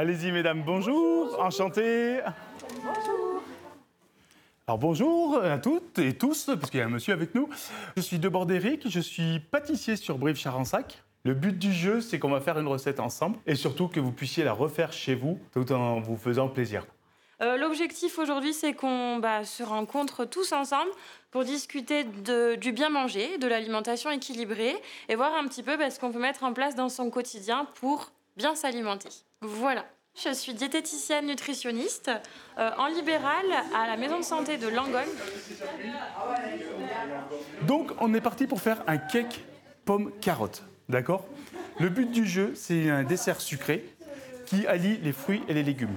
Allez-y, mesdames, bonjour, enchanté. Bonjour. Alors bonjour à toutes et tous, parce qu'il y a un monsieur avec nous. Je suis de Bordéric, je suis pâtissier sur Brive-Charensac. Le but du jeu, c'est qu'on va faire une recette ensemble et surtout que vous puissiez la refaire chez vous tout en vous faisant plaisir. Euh, L'objectif aujourd'hui, c'est qu'on bah, se rencontre tous ensemble pour discuter de- du bien manger, de l'alimentation équilibrée et voir un petit peu bah, ce qu'on peut mettre en place dans son quotidien pour bien s'alimenter. Voilà. Je suis diététicienne nutritionniste euh, en libéral à la maison de santé de Langogne. Donc on est parti pour faire un cake pomme carotte, d'accord? Le but du jeu, c'est un dessert sucré qui allie les fruits et les légumes.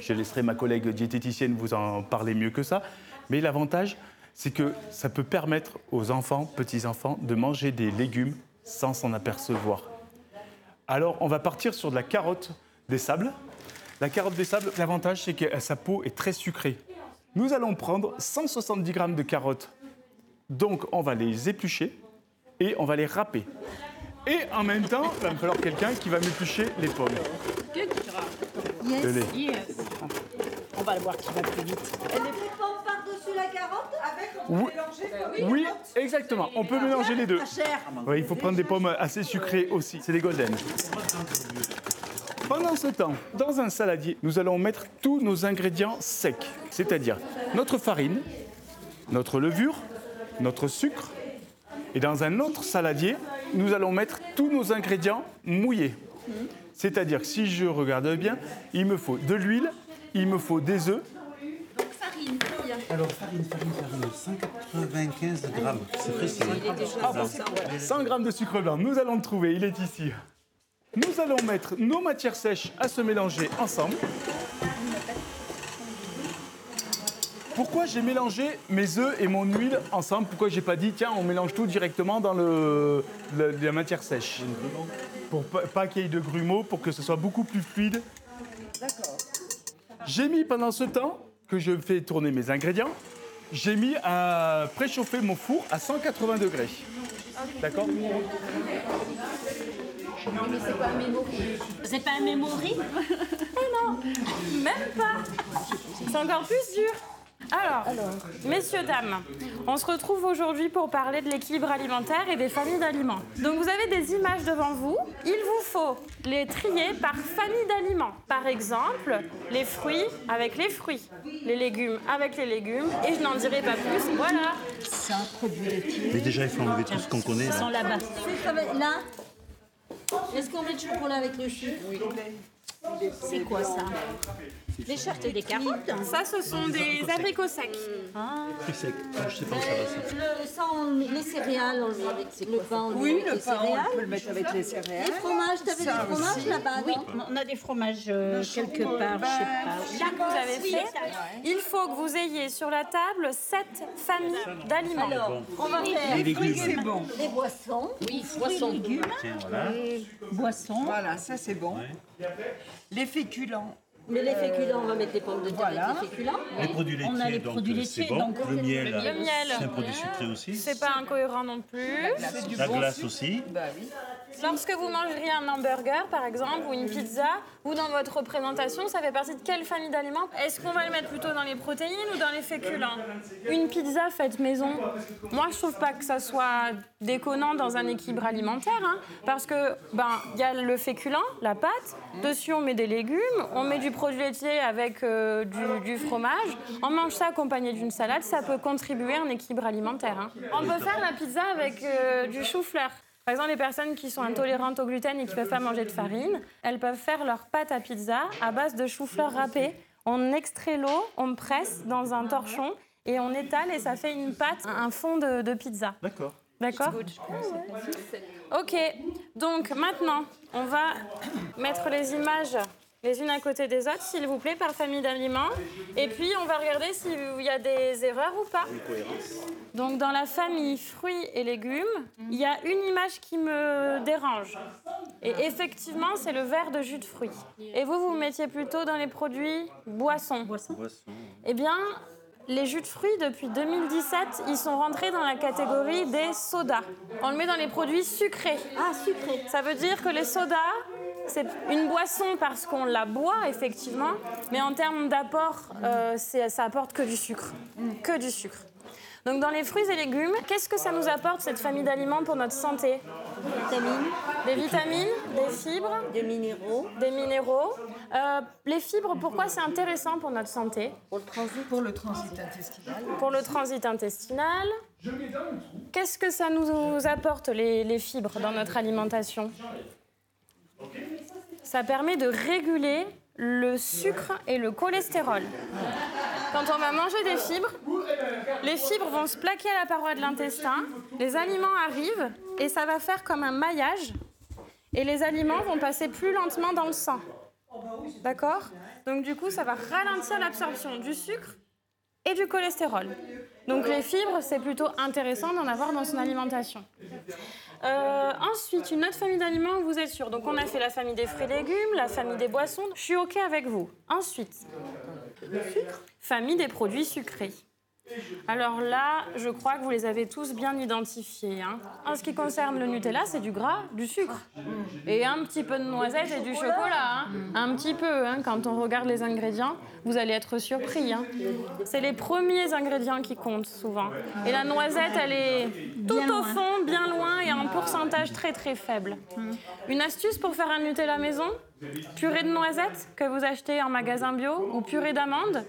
Je laisserai ma collègue diététicienne vous en parler mieux que ça, mais l'avantage, c'est que ça peut permettre aux enfants, petits-enfants, de manger des légumes sans s'en apercevoir. Alors, on va partir sur de la carotte des sables. La carotte des sables, l'avantage, c'est que sa peau est très sucrée. Nous allons prendre 170 grammes de carottes. Donc, on va les éplucher et on va les râper. Et en même temps, il va me falloir quelqu'un qui va m'éplucher les pommes. Le lait. On va le voir qui va plus vite. Les pommes par-dessus la carotte avec Oui, oui, exactement. On peut mélanger les deux. Oui, il faut prendre des pommes assez sucrées aussi. C'est des golden. Pendant ce temps, dans un saladier, nous allons mettre tous nos ingrédients secs, c'est-à-dire notre farine, notre levure, notre sucre. Et dans un autre saladier, nous allons mettre tous nos ingrédients mouillés. C'est-à-dire que si je regarde bien, il me faut de l'huile, il me faut des œufs, Alors, farine, farine, farine, 195 grammes. C'est précis. hein 100 grammes de sucre blanc, nous allons le trouver, il est ici. Nous allons mettre nos matières sèches à se mélanger ensemble. Pourquoi j'ai mélangé mes œufs et mon huile ensemble? Pourquoi j'ai pas dit tiens on mélange tout directement dans le, le- la matière sèche? Pour pas, pas qu'il y ait de grumeaux, pour que ce soit beaucoup plus fluide. J'ai mis pendant ce temps que je fais tourner mes ingrédients, j'ai mis à préchauffer mon four à 180 degrés. D'accord? C'est pas un memory Même pas. C'est encore plus dur alors, messieurs, dames, on se retrouve aujourd'hui pour parler de l'équilibre alimentaire et des familles d'aliments. Donc vous avez des images devant vous. Il vous faut les trier par famille d'aliments. Par exemple, les fruits avec les fruits, les légumes avec les légumes, et je n'en dirai pas plus. Voilà. C'est un produit laitier. Mais déjà, il faut enlever tout ce qu'on connaît. Ils Là. sont là-bas. Là Est-ce qu'on met du chocolat avec le sucre? C'est quoi ça? C'est des carottes Ça, ce sont des abricots secs. Très sec. Ah, Je sais pas où ça va. ça. Le, sans les céréales, on le met avec le pain, on le met Oui, avec le les pain, céréales. on peut le mettre avec les céréales. Les fromages, t'avais des Ça fromages aussi. là-bas Oui, non on a des fromages euh, quelque part, je sais pas. Là que vous avez fait, il faut que vous ayez sur la table sept familles d'aliments. Alors, on va faire Les Oui, légumes. c'est bon. les boissons. Oui, poisson, légumes, Tiens, voilà. boissons. Voilà, ça c'est bon. Les féculents. Mais les féculents, on va mettre les pommes de terre Voilà. avec les féculents. Les produits laitiers, On a les donc produits euh, c'est laitiers, bon. donc le miel, Le miel. c'est un produit sucré aussi. C'est pas incohérent non plus. La bon glace sucre. aussi. Bah oui. Lorsque vous mangeriez un hamburger, par exemple, ou une pizza, ou dans votre présentation, ça fait partie de quelle famille d'aliments? Est-ce qu'on va le mettre plutôt dans les protéines ou dans les féculents? Une pizza faite maison, moi je trouve pas que ça soit déconnant dans un équilibre alimentaire, hein, parce que ben il y a le féculent, la pâte, dessus on met des légumes, on met du produit laitier avec euh, du, du fromage, on mange ça accompagné d'une salade, ça peut contribuer à un équilibre alimentaire. hein. On peut faire la pizza avec euh, du chou-fleur. Par exemple, les personnes qui sont intolérantes au gluten et qui ne peuvent pas manger de farine, elles peuvent faire leur pâte à pizza à base de chou-fleur râpé. On extrait l'eau, on presse dans un torchon et on étale et ça fait une pâte, un fond de, de pizza. D'accord. D'accord Ok, donc maintenant, on va mettre les images les unes à côté des autres, s'il vous plaît, par famille d'aliments. Et puis, on va regarder s'il y a des erreurs ou pas. Donc, dans la famille fruits et légumes, il y a une image qui me dérange. Et effectivement, c'est le verre de jus de fruits. Et vous, vous mettiez plutôt dans les produits boissons. Boisson. Eh bien, les jus de fruits, depuis 2017, ils sont rentrés dans la catégorie des sodas. On le met dans les produits sucrés. Ah, sucré. Ça veut dire que les sodas, c'est une boisson parce qu'on la boit, effectivement, mais en termes d'apport, euh, c'est- ça apporte que du sucre. Que du sucre. Donc dans les fruits et légumes, qu'est-ce que ça nous apporte, cette famille d'aliments, pour notre santé? Vitamines, Des vitamines, des fibres, des minéraux des minéraux. Euh, les fibres, pourquoi c'est intéressant pour notre santé? Pour le transit. Pour le transit intestinal. Pour le transit intestinal. Qu'est-ce que ça nous apporte, les, les fibres, dans notre alimentation? Ça permet de réguler le sucre et le cholestérol. Quand on va manger des fibres, les fibres vont se plaquer à la paroi de l'intestin, les aliments arrivent et ça va faire comme un maillage et les aliments vont passer plus lentement dans le sang. D'accord? Donc du coup, ça va ralentir l'absorption du sucre et du cholestérol. Donc les fibres, c'est plutôt intéressant d'en avoir dans son alimentation. Euh, ensuite, une autre famille d'aliments vous êtes sûr. Donc on a fait la famille des fruits et légumes, la famille des boissons. Je suis OK avec vous. Ensuite, famille des produits sucrés. Alors là, je crois que vous les avez tous bien identifiés. hein. En ce qui concerne le Nutella, c'est du gras, du sucre. Et un petit peu de noisette et du chocolat. hein. Un petit peu, hein. quand on regarde les ingrédients, vous allez être surpris. C'est les premiers ingrédients qui comptent souvent. Et la noisette, elle est tout au fond, bien loin et en pourcentage très très faible. Une astuce pour faire un Nutella maison? Purée de noisettes que vous achetez en magasin bio ou purée d'amandes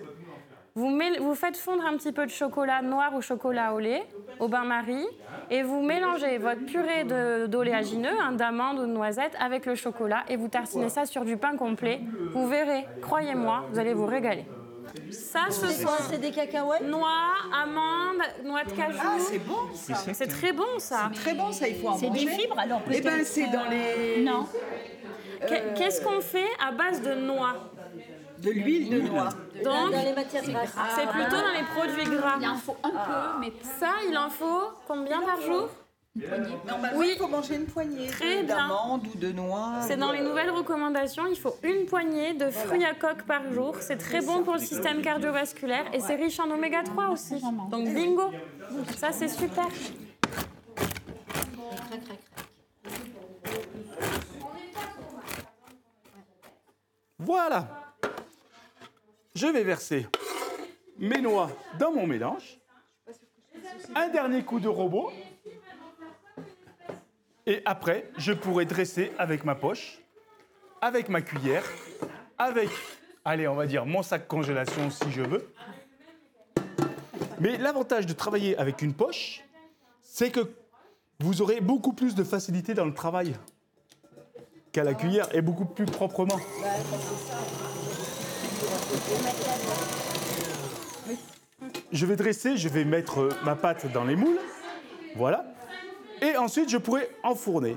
vous, faites fondre un petit peu de chocolat noir ou chocolat au lait, au bain-marie, et vous mélangez votre purée de- d'oléagineux, hein, d'amandes ou de noisettes, avec le chocolat, et vous tartinez ça sur du pain complet. Vous verrez, croyez-moi, vous allez vous régaler. Ça, ce C'est sont C'est des cacahuètes? noix, amandes, noix de cajou. Ah, c'est bon ça. C'est très bon, ça. Très bon, ça, il faut en C'est manger. des fibres, alors Eh ben, c'est dans les... Non. Qu'est- Qu'est-ce qu'on fait à base de noix? De l'huile de noix. Donc, dans les matières grasses. c'est plutôt dans les produits gras. Il en faut un peu, mais Ça, il en faut combien par jour? Normalement, Oui. il faut manger une poignée Très de- bien. d'amandes ou de noix. C'est dans les nouvelles recommandations, il faut une poignée de fruits à coque par jour. C'est très bon pour le système cardiovasculaire et c'est riche en oméga 3 aussi. Donc bingo, ça c'est super. Voilà. Je vais verser mes noix dans mon mélange. Un dernier coup de robot. Et après, je pourrai dresser avec ma poche, avec ma cuillère, avec, allez, on va dire mon sac congélation si je veux. Mais l'avantage de travailler avec une poche, c'est que vous aurez beaucoup plus de facilité dans le travail qu'à la cuillère et beaucoup plus proprement. Je vais dresser, je vais mettre ma pâte dans les moules. Voilà. Et ensuite, je pourrai enfourner.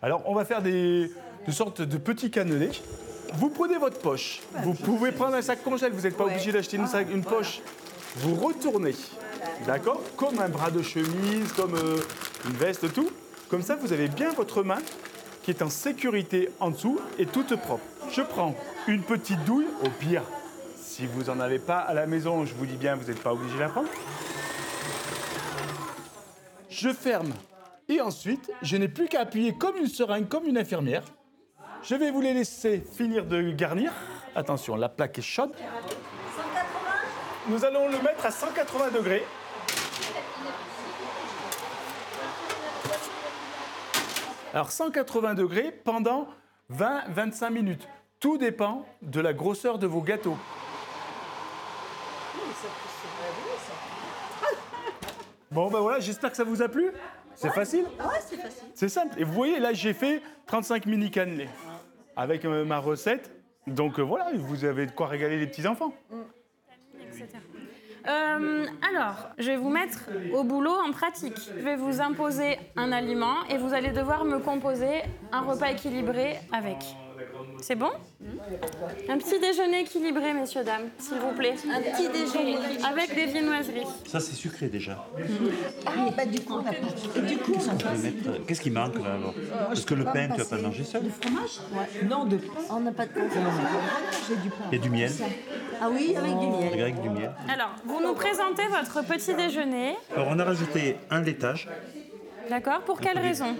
Alors, on va faire des, de sortes de petits cannelés. Vous prenez votre poche. Vous pouvez prendre un sac congèle. Vous n'êtes pas obligé d'acheter une, sac- une poche. Vous retournez. D'accord? Comme un bras de chemise, comme euh, une veste, tout. Comme ça, vous avez bien votre main qui est en sécurité en dessous et toute propre. Je prends une petite douille, au pire, si vous n'en avez pas à la maison, je vous dis bien, vous n'êtes pas obligé de la prendre. Je ferme et ensuite, je n'ai plus qu'à appuyer comme une seringue, comme une infirmière. Je vais vous les laisser finir de garnir. Attention, la plaque est chaude. Nous allons le mettre à 180 degrés. Alors 180 degrés pendant 20-25 minutes. Tout dépend de la grosseur de vos gâteaux. Bon ben voilà, j'espère que ça vous a plu. C'est facile Ah ouais, c'est facile. C'est simple. Et vous voyez, là, j'ai fait 35 mini cannelés avec euh, ma recette. Donc euh, voilà, vous avez de quoi régaler les petits-enfants. Euh, alors, je vais vous mettre au boulot en pratique. Je vais vous imposer un aliment et vous allez devoir me composer un repas équilibré avec. C'est bon? Un petit déjeuner équilibré, messieurs, dames, s'il vous plaît. Un petit déjeuner. Avec des viennoiseries. Ça, c'est sucré déjà. Ah, bah, du coup, on a pas. Et du coup, On euh, Qu'est-ce qui manque là alors? Parce que le pain, tu vas pas le manger seul? non, de On n'a pas de confiance. j'ai du pain. Et du miel? Ah oui, avec du miel. Avec du miel. Alors, vous nous présentez votre petit déjeuner. Alors, on a rajouté un laitage. D'accord Pour quelle raison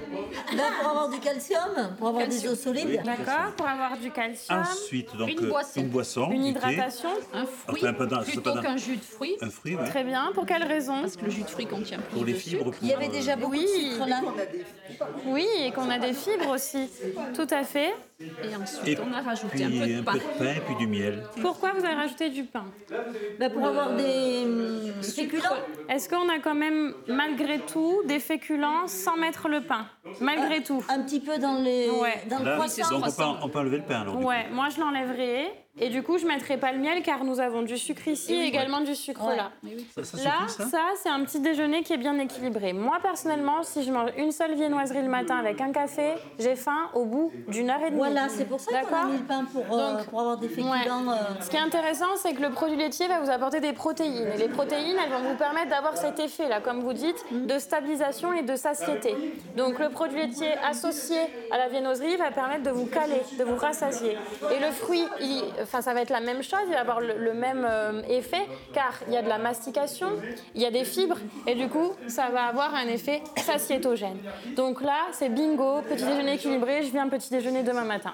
Ben, pour avoir du calcium, pour avoir des os solides. D'accord Pour avoir du calcium, Ensuite, donc, Une euh, boisson. une boisson. hydratation. Un fruit Enfin, plutôt qu'un jus de fruit, Un fruit, ouais. Très bien. Pour quelle raison parce que le jus de fruit contient plus Pour les de fibres. sucre. pour, Il y avait euh, déjà beaucoup Oui. de sucre là. Oui, et qu'on a des fibres aussi. Tout à fait. Et ensuite, Et on a rajouté puis un peu de un pain. peu de pain et puis du miel. Pourquoi vous avez rajouté du pain Ben, pour avoir des hum, féculents. Est-ce qu'on a quand même, malgré tout, des féculents sans mettre le pain Malgré tout. Un petit peu dans, les, Ouais. dans le Là, croissant. donc on peut, on peut enlever le pain. alors, Ouais, moi je l'enlèverai. Et du coup, je mettrai pas le miel car nous avons du sucre ici et également du sucre Ouais. là. coup. Ça, ça Là, ça ça, c'est un petit déjeuner qui est bien équilibré. Moi, personnellement, si je mange une seule viennoiserie le matin avec un café, j'ai faim au bout d'une heure et demie. Voilà, c'est pour ça qu'on a mis le pain pour, euh, Donc, pour avoir des féculents. Ouais. euh, Ce qui est intéressant, c'est que le produit laitier va vous apporter des protéines. Et les protéines, elles vont vous permettre d'avoir cet effet, là, comme vous dites, de stabilisation et de satiété. Donc le produit laitier associé à la viennoiserie va permettre de vous caler, de vous rassasier. Et le fruit, il- enfin, ça va être la même chose, il va avoir le, même euh, effet, car il y a de la mastication, il y a des fibres, et du coup, ça va avoir un effet satiétogène. Donc là, c'est bingo, petit déjeuner équilibré, je viens petit déjeuner demain matin.